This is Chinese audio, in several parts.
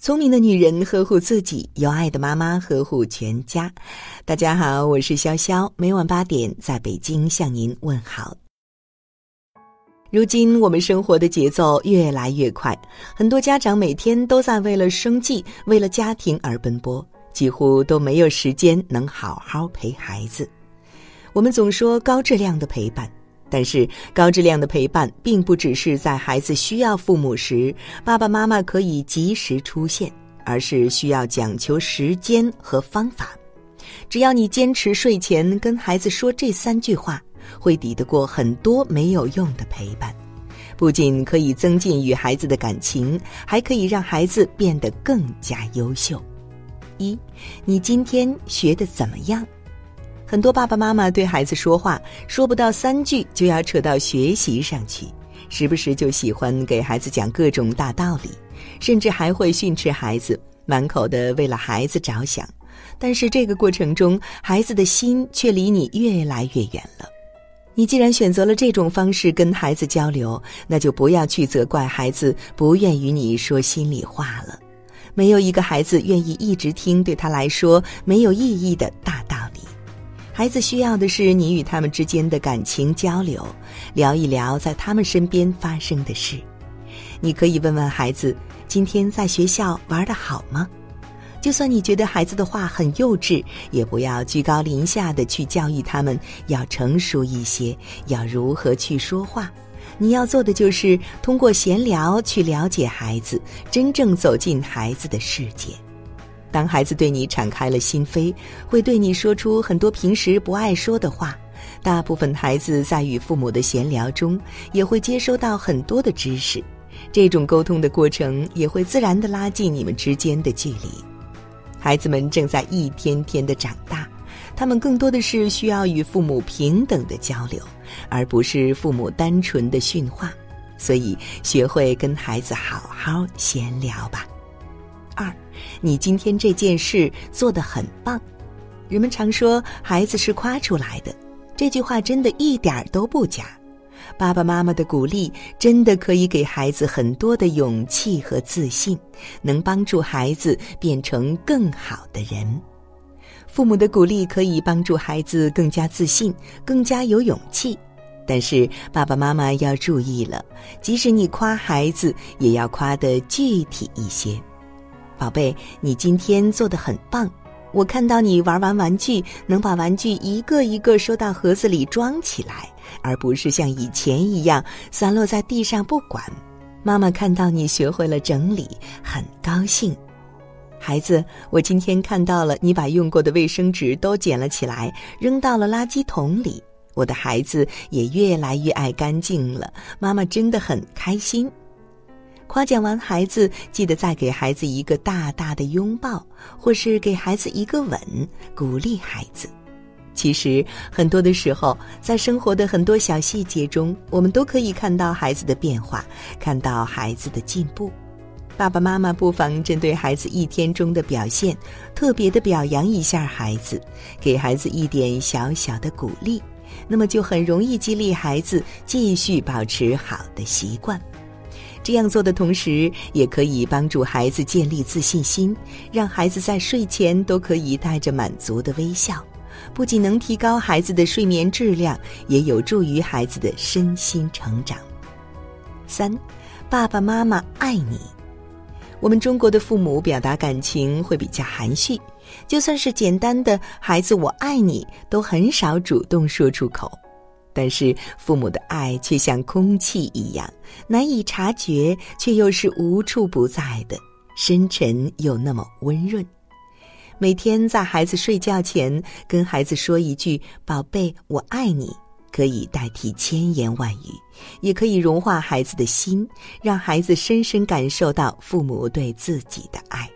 聪明的女人呵护自己，有爱的妈妈呵护全家。大家好，我是潇潇，每晚八点在北京向您问好。如今我们生活的节奏越来越快，很多家长每天都在为了生计、为了家庭而奔波，几乎都没有时间能好好陪孩子。我们总说高质量的陪伴。但是，高质量的陪伴并不只是在孩子需要父母时，爸爸妈妈可以及时出现，而是需要讲求时间和方法。只要你坚持睡前跟孩子说这三句话，会抵得过很多没有用的陪伴。不仅可以增进与孩子的感情，还可以让孩子变得更加优秀。一，你今天学的怎么样？很多爸爸妈妈对孩子说话，说不到三句就要扯到学习上去，时不时就喜欢给孩子讲各种大道理，甚至还会训斥孩子，满口的为了孩子着想。但是这个过程中，孩子的心却离你越来越远了。你既然选择了这种方式跟孩子交流，那就不要去责怪孩子不愿与你说心里话了。没有一个孩子愿意一直听对他来说没有意义的大。孩子需要的是你与他们之间的感情交流，聊一聊在他们身边发生的事。你可以问问孩子：“今天在学校玩的好吗？”就算你觉得孩子的话很幼稚，也不要居高临下的去教育他们，要成熟一些，要如何去说话。你要做的就是通过闲聊去了解孩子，真正走进孩子的世界。当孩子对你敞开了心扉，会对你说出很多平时不爱说的话。大部分孩子在与父母的闲聊中，也会接收到很多的知识。这种沟通的过程，也会自然的拉近你们之间的距离。孩子们正在一天天的长大，他们更多的是需要与父母平等的交流，而不是父母单纯的训话。所以，学会跟孩子好好闲聊吧。你今天这件事做得很棒。人们常说孩子是夸出来的，这句话真的一点儿都不假。爸爸妈妈的鼓励真的可以给孩子很多的勇气和自信，能帮助孩子变成更好的人。父母的鼓励可以帮助孩子更加自信、更加有勇气，但是爸爸妈妈要注意了，即使你夸孩子，也要夸得具体一些。宝贝，你今天做的很棒。我看到你玩完玩具，能把玩具一个一个收到盒子里装起来，而不是像以前一样散落在地上不管。妈妈看到你学会了整理，很高兴。孩子，我今天看到了你把用过的卫生纸都捡了起来，扔到了垃圾桶里。我的孩子也越来越爱干净了，妈妈真的很开心。夸奖完孩子，记得再给孩子一个大大的拥抱，或是给孩子一个吻，鼓励孩子。其实很多的时候，在生活的很多小细节中，我们都可以看到孩子的变化，看到孩子的进步。爸爸妈妈不妨针对孩子一天中的表现，特别的表扬一下孩子，给孩子一点小小的鼓励，那么就很容易激励孩子继续保持好的习惯。这样做的同时，也可以帮助孩子建立自信心，让孩子在睡前都可以带着满足的微笑，不仅能提高孩子的睡眠质量，也有助于孩子的身心成长。三，爸爸妈妈爱你。我们中国的父母表达感情会比较含蓄，就算是简单的“孩子我爱你”，都很少主动说出口。但是父母的爱却像空气一样难以察觉，却又是无处不在的，深沉又那么温润。每天在孩子睡觉前跟孩子说一句“宝贝，我爱你”，可以代替千言万语，也可以融化孩子的心，让孩子深深感受到父母对自己的爱。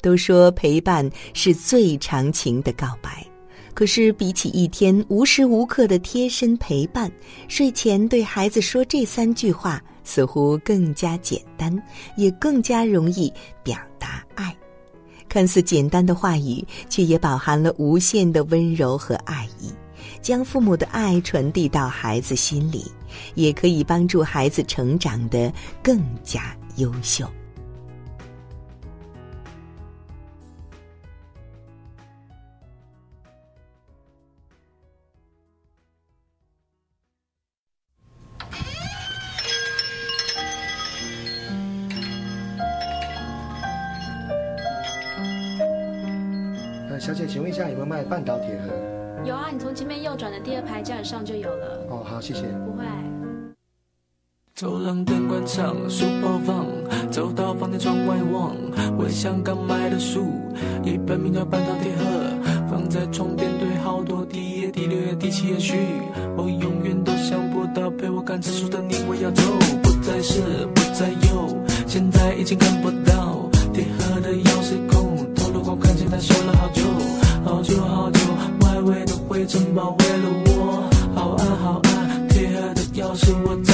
都说陪伴是最长情的告白。可是，比起一天无时无刻的贴身陪伴，睡前对孩子说这三句话，似乎更加简单，也更加容易表达爱。看似简单的话语，却也饱含了无限的温柔和爱意，将父母的爱传递到孩子心里，也可以帮助孩子成长得更加优秀。小姐请问一下有没有卖半岛铁盒有啊你从前面右转的第二排架子上就有了。哦好谢谢。不会。走廊灯关上书包放走到房间窗外望回想刚买的书一本名叫半岛铁盒放在床边堆好多第一页第六页第七页序我永远都想不到陪我看这书的你会要走不再是不再有现在已经看不到铁盒的钥匙说了好久好久好久，外围的灰尘包围了我，好暗好暗，铁盒的钥匙我找。